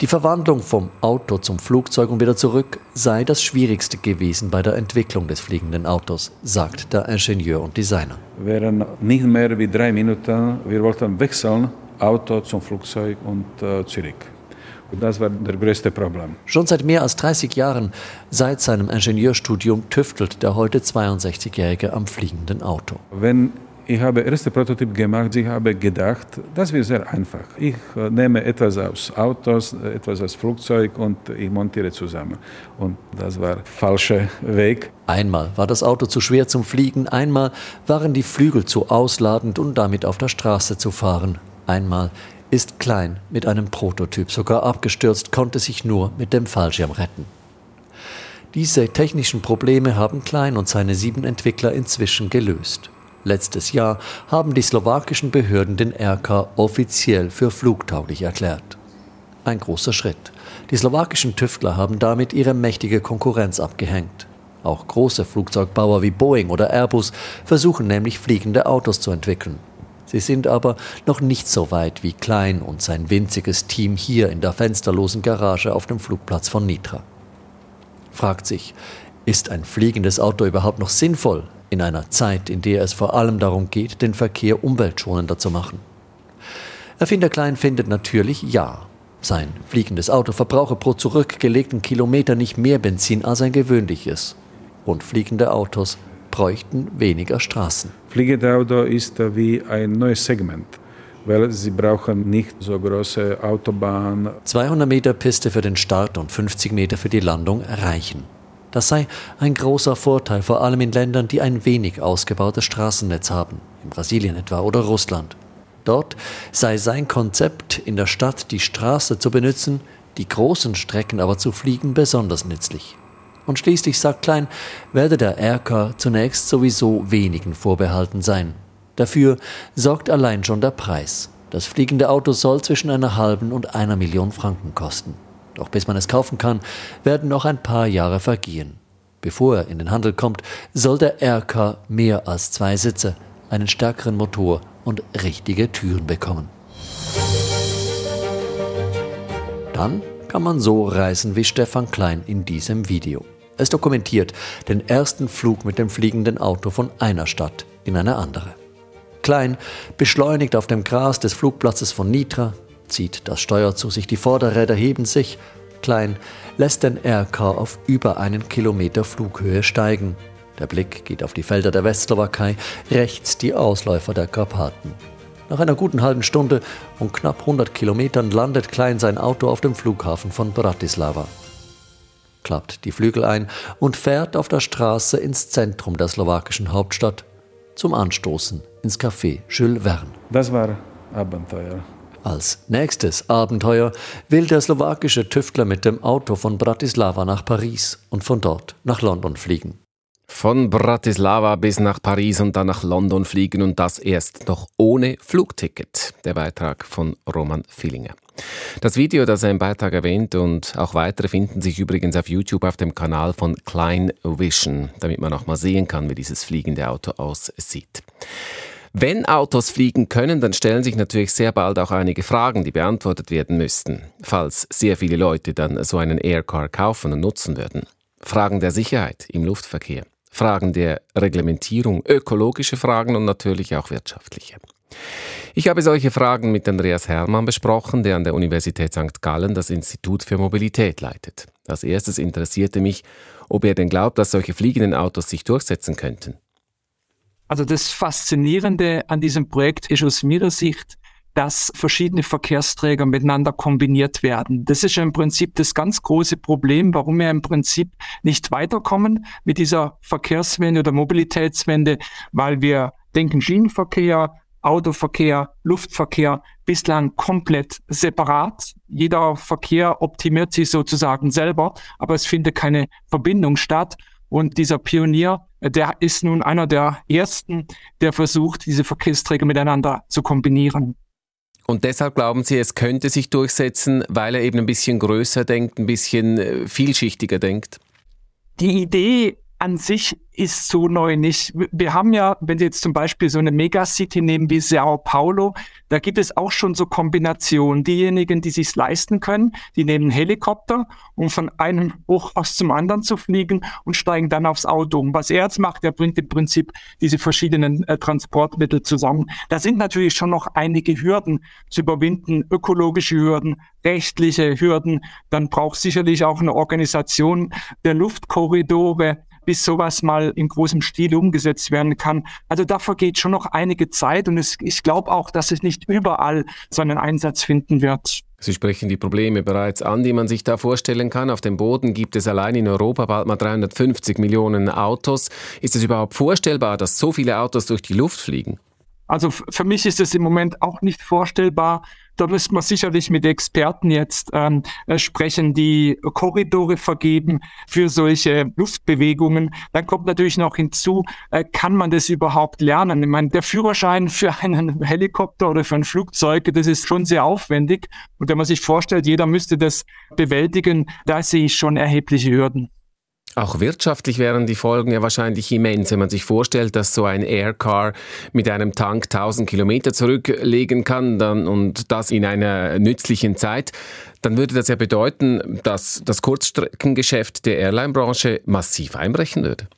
[SPEAKER 16] Die Verwandlung vom Auto zum Flugzeug und wieder zurück sei das Schwierigste gewesen bei der Entwicklung des fliegenden Autos, sagt der Ingenieur und Designer.
[SPEAKER 17] Wären nicht mehr wie drei Minuten, wir wollten wechseln, Auto zum Flugzeug und äh, zurück. Und das war das größte Problem.
[SPEAKER 16] Schon seit mehr als 30 Jahren, seit seinem Ingenieurstudium, tüftelt der heute 62-Jährige am fliegenden Auto.
[SPEAKER 17] Wenn ich habe erste Prototyp gemacht, ich habe gedacht, das wird sehr einfach. Ich äh, nehme etwas aus Autos, etwas aus Flugzeug und ich montiere zusammen. Und das war falscher Weg.
[SPEAKER 16] Einmal war das Auto zu schwer zum Fliegen, einmal waren die Flügel zu ausladend, um damit auf der Straße zu fahren. Einmal ist klein mit einem Prototyp sogar abgestürzt, konnte sich nur mit dem Fallschirm retten. Diese technischen Probleme haben Klein und seine sieben Entwickler inzwischen gelöst. Letztes Jahr haben die slowakischen Behörden den RK offiziell für flugtauglich erklärt. Ein großer Schritt. Die slowakischen Tüftler haben damit ihre mächtige Konkurrenz abgehängt. Auch große Flugzeugbauer wie Boeing oder Airbus versuchen nämlich fliegende Autos zu entwickeln. Sie sind aber noch nicht so weit wie Klein und sein winziges Team hier in der fensterlosen Garage auf dem Flugplatz von Nitra. Fragt sich, ist ein fliegendes Auto überhaupt noch sinnvoll in einer Zeit, in der es vor allem darum geht, den Verkehr umweltschonender zu machen? Erfinder Klein findet natürlich ja. Sein fliegendes Auto verbrauche pro zurückgelegten Kilometer nicht mehr Benzin als ein gewöhnliches. Und fliegende Autos bräuchten weniger Straßen.
[SPEAKER 17] Fliegende Auto ist wie ein neues Segment weil sie brauchen nicht so große Autobahn.
[SPEAKER 16] 200 Meter Piste für den Start und 50 Meter für die Landung reichen. Das sei ein großer Vorteil, vor allem in Ländern, die ein wenig ausgebautes Straßennetz haben, in Brasilien etwa oder Russland. Dort sei sein Konzept, in der Stadt die Straße zu benutzen, die großen Strecken aber zu fliegen, besonders nützlich. Und schließlich, sagt Klein, werde der Erker zunächst sowieso wenigen vorbehalten sein. Dafür sorgt allein schon der Preis. Das fliegende Auto soll zwischen einer halben und einer Million Franken kosten. Doch bis man es kaufen kann, werden noch ein paar Jahre vergehen. Bevor er in den Handel kommt, soll der RK mehr als zwei Sitze, einen stärkeren Motor und richtige Türen bekommen. Dann kann man so reisen wie Stefan Klein in diesem Video. Es dokumentiert den ersten Flug mit dem fliegenden Auto von einer Stadt in eine andere. Klein beschleunigt auf dem Gras des Flugplatzes von Nitra, zieht das Steuer zu sich, die Vorderräder heben sich. Klein lässt den RK auf über einen Kilometer Flughöhe steigen. Der Blick geht auf die Felder der Westslowakei, rechts die Ausläufer der Karpaten. Nach einer guten halben Stunde und knapp 100 Kilometern landet Klein sein Auto auf dem Flughafen von Bratislava. Klappt die Flügel ein und fährt auf der Straße ins Zentrum der slowakischen Hauptstadt zum Anstoßen ins Café Jules Verne.
[SPEAKER 17] Das war Abenteuer.
[SPEAKER 16] Als nächstes Abenteuer will der slowakische Tüftler mit dem Auto von Bratislava nach Paris und von dort nach London fliegen.
[SPEAKER 2] Von Bratislava bis nach Paris und dann nach London fliegen und das erst noch ohne Flugticket. Der Beitrag von Roman Fillinger. Das Video, das er im Beitrag erwähnt und auch weitere finden sich übrigens auf YouTube auf dem Kanal von Klein Vision, damit man auch mal sehen kann, wie dieses fliegende Auto aussieht. Wenn Autos fliegen können, dann stellen sich natürlich sehr bald auch einige Fragen, die beantwortet werden müssten, falls sehr viele Leute dann so einen Aircar kaufen und nutzen würden. Fragen der Sicherheit im Luftverkehr, Fragen der Reglementierung, ökologische Fragen und natürlich auch wirtschaftliche. Ich habe solche Fragen mit Andreas Hermann besprochen, der an der Universität St. Gallen das Institut für Mobilität leitet. Als erstes interessierte mich, ob er denn glaubt, dass solche fliegenden Autos sich durchsetzen könnten.
[SPEAKER 4] Also das Faszinierende an diesem Projekt ist aus meiner Sicht, dass verschiedene Verkehrsträger miteinander kombiniert werden. Das ist im Prinzip das ganz große Problem, warum wir im Prinzip nicht weiterkommen mit dieser Verkehrswende oder Mobilitätswende, weil wir denken Schienenverkehr, Autoverkehr, Luftverkehr bislang komplett separat. Jeder Verkehr optimiert sich sozusagen selber, aber es findet keine Verbindung statt. Und dieser Pionier, der ist nun einer der ersten, der versucht, diese Verkehrsträger miteinander zu kombinieren.
[SPEAKER 2] Und deshalb glauben Sie, es könnte sich durchsetzen, weil er eben ein bisschen größer denkt, ein bisschen äh, vielschichtiger denkt?
[SPEAKER 4] Die Idee an sich ist so neu nicht. Wir haben ja, wenn Sie jetzt zum Beispiel so eine Megacity nehmen wie Sao Paulo, da gibt es auch schon so Kombinationen. Diejenigen, die sich leisten können, die nehmen einen Helikopter, um von einem Hochhaus zum anderen zu fliegen und steigen dann aufs Auto um. Was er jetzt macht, er bringt im Prinzip diese verschiedenen äh, Transportmittel zusammen. Da sind natürlich schon noch einige Hürden zu überwinden, ökologische Hürden, rechtliche Hürden. Dann braucht sicherlich auch eine Organisation der Luftkorridore, bis sowas mal in großem Stil umgesetzt werden kann. Also da vergeht schon noch einige Zeit und es, ich glaube auch, dass es nicht überall seinen Einsatz finden wird.
[SPEAKER 2] Sie sprechen die Probleme bereits an, die man sich da vorstellen kann. Auf dem Boden gibt es allein in Europa bald mal 350 Millionen Autos. Ist es überhaupt vorstellbar, dass so viele Autos durch die Luft fliegen?
[SPEAKER 4] Also für mich ist es im Moment auch nicht vorstellbar. Da müssen wir sicherlich mit Experten jetzt ähm, äh, sprechen, die Korridore vergeben für solche Luftbewegungen. Dann kommt natürlich noch hinzu, äh, kann man das überhaupt lernen? Ich meine, der Führerschein für einen Helikopter oder für ein Flugzeug, das ist schon sehr aufwendig. Und wenn man sich vorstellt, jeder müsste das bewältigen, da sehe ich schon erhebliche Hürden.
[SPEAKER 2] Auch wirtschaftlich wären die Folgen ja wahrscheinlich immens, wenn man sich vorstellt, dass so ein Aircar mit einem Tank 1000 Kilometer zurücklegen kann dann, und das in einer nützlichen Zeit. Dann würde das ja bedeuten, dass das Kurzstreckengeschäft der Airline-Branche massiv einbrechen würde.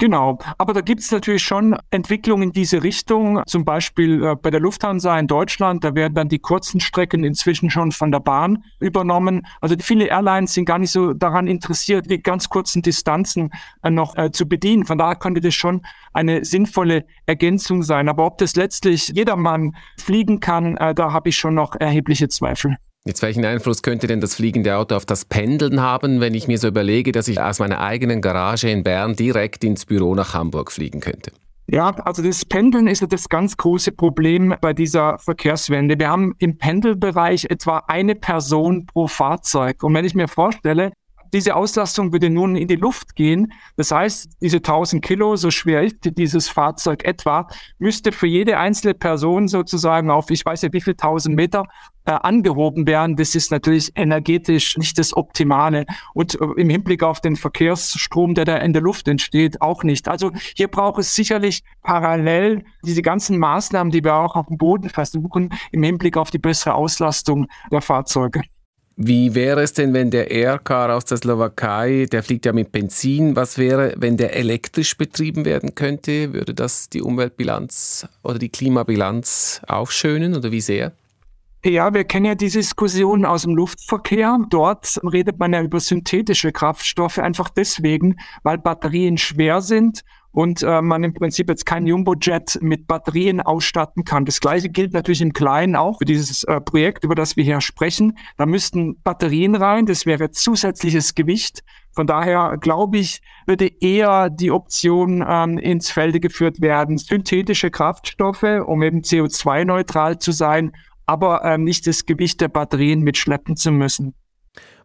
[SPEAKER 4] Genau, aber da gibt es natürlich schon Entwicklungen in diese Richtung. Zum Beispiel äh, bei der Lufthansa in Deutschland, da werden dann die kurzen Strecken inzwischen schon von der Bahn übernommen. Also viele Airlines sind gar nicht so daran interessiert, die ganz kurzen Distanzen äh, noch äh, zu bedienen. Von daher könnte das schon eine sinnvolle Ergänzung sein. Aber ob das letztlich jedermann fliegen kann, äh, da habe ich schon noch erhebliche Zweifel.
[SPEAKER 2] Jetzt welchen Einfluss könnte denn das fliegende Auto auf das Pendeln haben, wenn ich mir so überlege, dass ich aus meiner eigenen Garage in Bern direkt ins Büro nach Hamburg fliegen könnte?
[SPEAKER 4] Ja, also das Pendeln ist ja das ganz große Problem bei dieser Verkehrswende. Wir haben im Pendelbereich etwa eine Person pro Fahrzeug. Und wenn ich mir vorstelle, diese Auslastung würde nun in die Luft gehen. Das heißt, diese 1000 Kilo, so schwer ist dieses Fahrzeug etwa, müsste für jede einzelne Person sozusagen auf, ich weiß ja wie viel 1000 Meter äh, angehoben werden. Das ist natürlich energetisch nicht das Optimale. Und äh, im Hinblick auf den Verkehrsstrom, der da in der Luft entsteht, auch nicht. Also hier braucht es sicherlich parallel diese ganzen Maßnahmen, die wir auch auf dem Boden versuchen, im Hinblick auf die bessere Auslastung der Fahrzeuge.
[SPEAKER 2] Wie wäre es denn, wenn der Aircar aus der Slowakei, der fliegt ja mit Benzin, was wäre, wenn der elektrisch betrieben werden könnte? Würde das die Umweltbilanz oder die Klimabilanz aufschönen oder wie sehr?
[SPEAKER 4] Ja, wir kennen ja die Diskussion aus dem Luftverkehr. Dort redet man ja über synthetische Kraftstoffe einfach deswegen, weil Batterien schwer sind und äh, man im Prinzip jetzt kein Jumbojet mit Batterien ausstatten kann. Das gleiche gilt natürlich im Kleinen auch für dieses äh, Projekt, über das wir hier sprechen. Da müssten Batterien rein, das wäre zusätzliches Gewicht. Von daher glaube ich, würde eher die Option ähm, ins Felde geführt werden, synthetische Kraftstoffe, um eben CO2-neutral zu sein, aber ähm, nicht das Gewicht der Batterien mitschleppen zu müssen.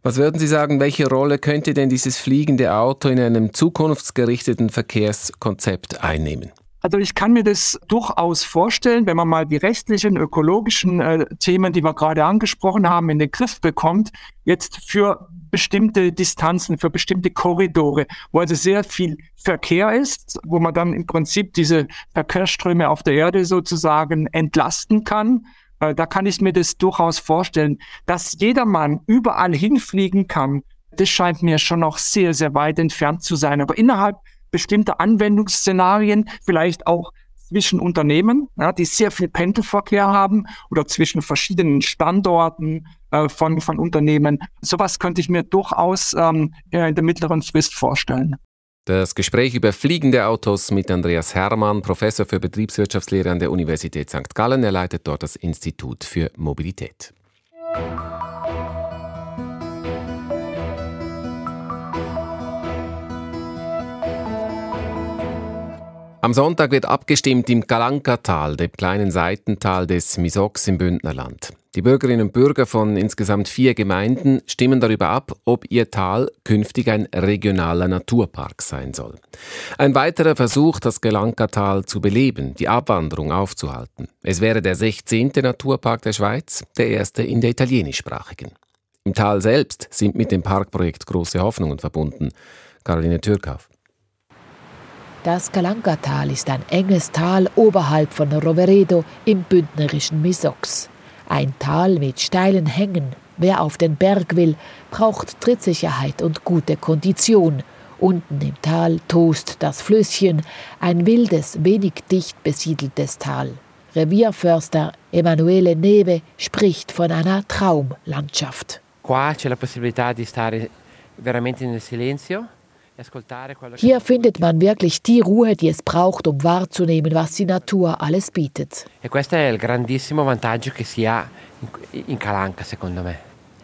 [SPEAKER 2] Was würden Sie sagen, welche Rolle könnte denn dieses fliegende Auto in einem zukunftsgerichteten Verkehrskonzept einnehmen?
[SPEAKER 4] Also ich kann mir das durchaus vorstellen, wenn man mal die rechtlichen, ökologischen äh, Themen, die wir gerade angesprochen haben, in den Griff bekommt, jetzt für bestimmte Distanzen, für bestimmte Korridore, wo also sehr viel Verkehr ist, wo man dann im Prinzip diese Verkehrsströme auf der Erde sozusagen entlasten kann da kann ich mir das durchaus vorstellen. Dass jedermann überall hinfliegen kann, das scheint mir schon noch sehr, sehr weit entfernt zu sein. Aber innerhalb bestimmter Anwendungsszenarien, vielleicht auch zwischen Unternehmen, ja, die sehr viel Pendelverkehr haben oder zwischen verschiedenen Standorten äh, von, von Unternehmen. Sowas könnte ich mir durchaus ähm, in der mittleren Frist vorstellen.
[SPEAKER 2] Das Gespräch über fliegende Autos mit Andreas Hermann, Professor für Betriebswirtschaftslehre an der Universität St. Gallen. Er leitet dort das Institut für Mobilität. Am Sonntag wird abgestimmt im Galankatal, dem kleinen Seitental des Misox im Bündnerland. Die Bürgerinnen und Bürger von insgesamt vier Gemeinden stimmen darüber ab, ob ihr Tal künftig ein regionaler Naturpark sein soll. Ein weiterer Versuch, das Galankatal zu beleben, die Abwanderung aufzuhalten. Es wäre der 16. Naturpark der Schweiz, der erste in der italienischsprachigen. Im Tal selbst sind mit dem Parkprojekt große Hoffnungen verbunden. Caroline Türkauf.
[SPEAKER 18] Das Kalankatal ist ein enges Tal oberhalb von Roveredo im bündnerischen Misox. Ein Tal mit steilen Hängen. Wer auf den Berg will, braucht Trittsicherheit und gute Kondition. Unten im Tal tost das Flüsschen, ein wildes, wenig dicht besiedeltes Tal. Revierförster Emanuele Neve spricht von einer Traumlandschaft.
[SPEAKER 19] Qua c'è la possibilità di stare veramente nel silenzio
[SPEAKER 18] hier findet man wirklich die Ruhe, die es braucht, um wahrzunehmen, was die Natur alles bietet.
[SPEAKER 19] E Calanca.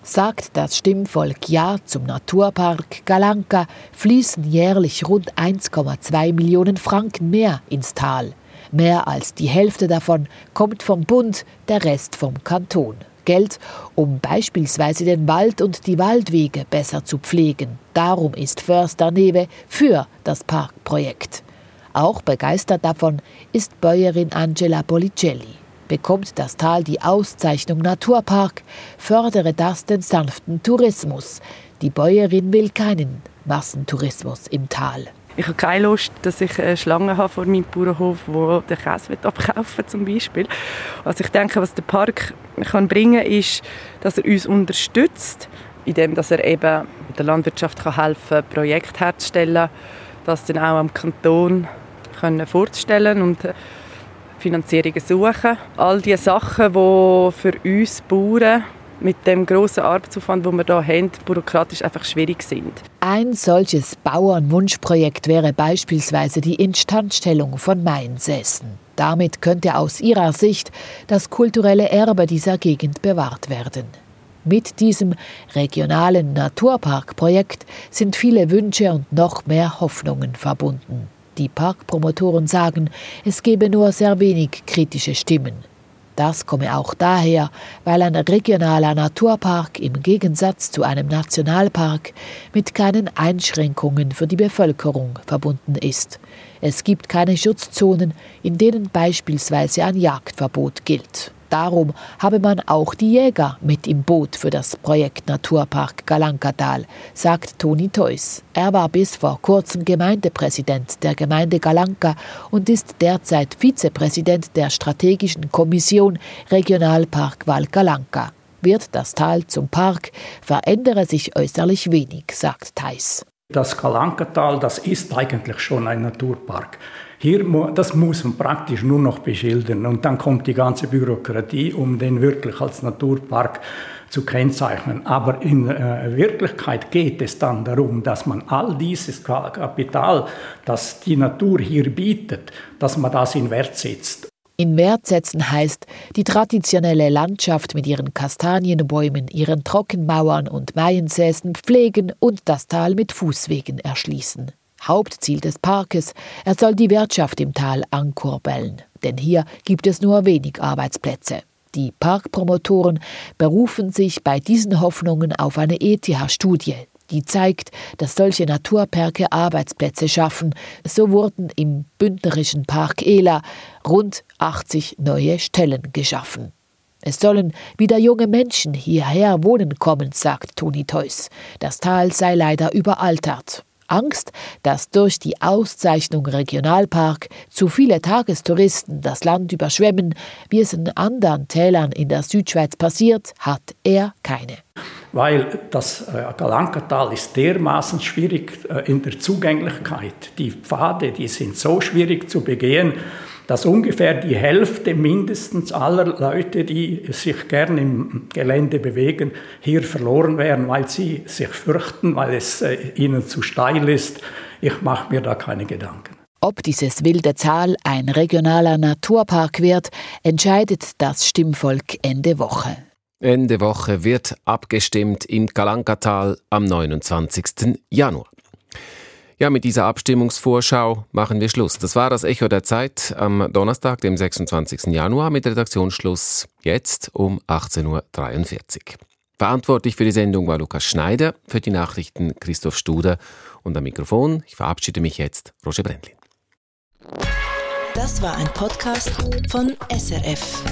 [SPEAKER 18] Sagt das Stimmvolk Ja zum Naturpark Galanka, fließen jährlich rund 1,2 Millionen Franken mehr ins Tal. Mehr als die Hälfte davon kommt vom Bund, der Rest vom Kanton. Geld, um beispielsweise den Wald und die Waldwege besser zu pflegen. Darum ist Förster Newe für das Parkprojekt. Auch begeistert davon ist Bäuerin Angela Policelli. Bekommt das Tal die Auszeichnung Naturpark, fördere das den sanften Tourismus. Die Bäuerin will keinen Massentourismus im Tal.
[SPEAKER 20] Ich habe keine Lust, dass ich eine Schlange habe vor meinem Bauernhof, wo der Käse abkaufen zum Beispiel. Also ich denke, was der Park kann bringen ist, dass er uns unterstützt, indem er eben der Landwirtschaft kann helfen Projekte herzustellen, das dann auch am Kanton vorzustellen und Finanzierungen suchen. All diese Sachen, die für uns Bauern mit dem großen Arbeitsaufwand, den wir hier haben, bürokratisch einfach schwierig sind.
[SPEAKER 18] Ein solches Bauernwunschprojekt wäre beispielsweise die Instandstellung von Mainsäßen. Damit könnte aus ihrer Sicht das kulturelle Erbe dieser Gegend bewahrt werden. Mit diesem regionalen Naturparkprojekt sind viele Wünsche und noch mehr Hoffnungen verbunden. Die Parkpromotoren sagen, es gebe nur sehr wenig kritische Stimmen. Das komme auch daher, weil ein regionaler Naturpark im Gegensatz zu einem Nationalpark mit keinen Einschränkungen für die Bevölkerung verbunden ist. Es gibt keine Schutzzonen, in denen beispielsweise ein Jagdverbot gilt. Darum habe man auch die Jäger mit im Boot für das Projekt Naturpark Galankatal, sagt Toni Theus. Er war bis vor kurzem Gemeindepräsident der Gemeinde Galanka und ist derzeit Vizepräsident der Strategischen Kommission Regionalpark Val Galanka. Wird das Tal zum Park, verändere sich äußerlich wenig, sagt Theis.
[SPEAKER 21] Das Galankatal, das ist eigentlich schon ein Naturpark. Hier, das muss man praktisch nur noch beschildern und dann kommt die ganze Bürokratie, um den wirklich als Naturpark zu kennzeichnen. Aber in äh, Wirklichkeit geht es dann darum, dass man all dieses Kapital, das die Natur hier bietet, dass man das in Wert setzt.
[SPEAKER 18] In Wert setzen heißt, die traditionelle Landschaft mit ihren Kastanienbäumen, ihren Trockenmauern und Maiensäßen pflegen und das Tal mit Fußwegen erschließen. Hauptziel des Parkes, er soll die Wirtschaft im Tal ankurbeln, denn hier gibt es nur wenig Arbeitsplätze. Die Parkpromotoren berufen sich bei diesen Hoffnungen auf eine ETH-Studie, die zeigt, dass solche Naturparke Arbeitsplätze schaffen. So wurden im bündnerischen Park Ela rund 80 neue Stellen geschaffen. Es sollen wieder junge Menschen hierher wohnen kommen, sagt Toni Theus. Das Tal sei leider überaltert. Angst, dass durch die Auszeichnung Regionalpark zu viele Tagestouristen das Land überschwemmen, wie es in anderen Tälern in der Südschweiz passiert, hat er keine.
[SPEAKER 21] Weil das äh, Galankatal ist dermaßen schwierig äh, in der Zugänglichkeit. Die Pfade, die sind so schwierig zu begehen, dass ungefähr die Hälfte mindestens aller Leute, die sich gern im Gelände bewegen, hier verloren wären, weil sie sich fürchten, weil es äh, ihnen zu steil ist. Ich mache mir da keine Gedanken.
[SPEAKER 18] Ob dieses wilde Tal ein regionaler Naturpark wird, entscheidet das Stimmvolk Ende Woche.
[SPEAKER 2] Ende Woche wird abgestimmt im Kalankatal am 29. Januar. Ja, mit dieser Abstimmungsvorschau machen wir Schluss. Das war das Echo der Zeit am Donnerstag, dem 26. Januar, mit Redaktionsschluss jetzt um 18.43 Uhr. Verantwortlich für die Sendung war Lukas Schneider, für die Nachrichten Christoph Studer und am Mikrofon, ich verabschiede mich jetzt, Roger Brendlin.
[SPEAKER 1] Das war ein Podcast von SRF.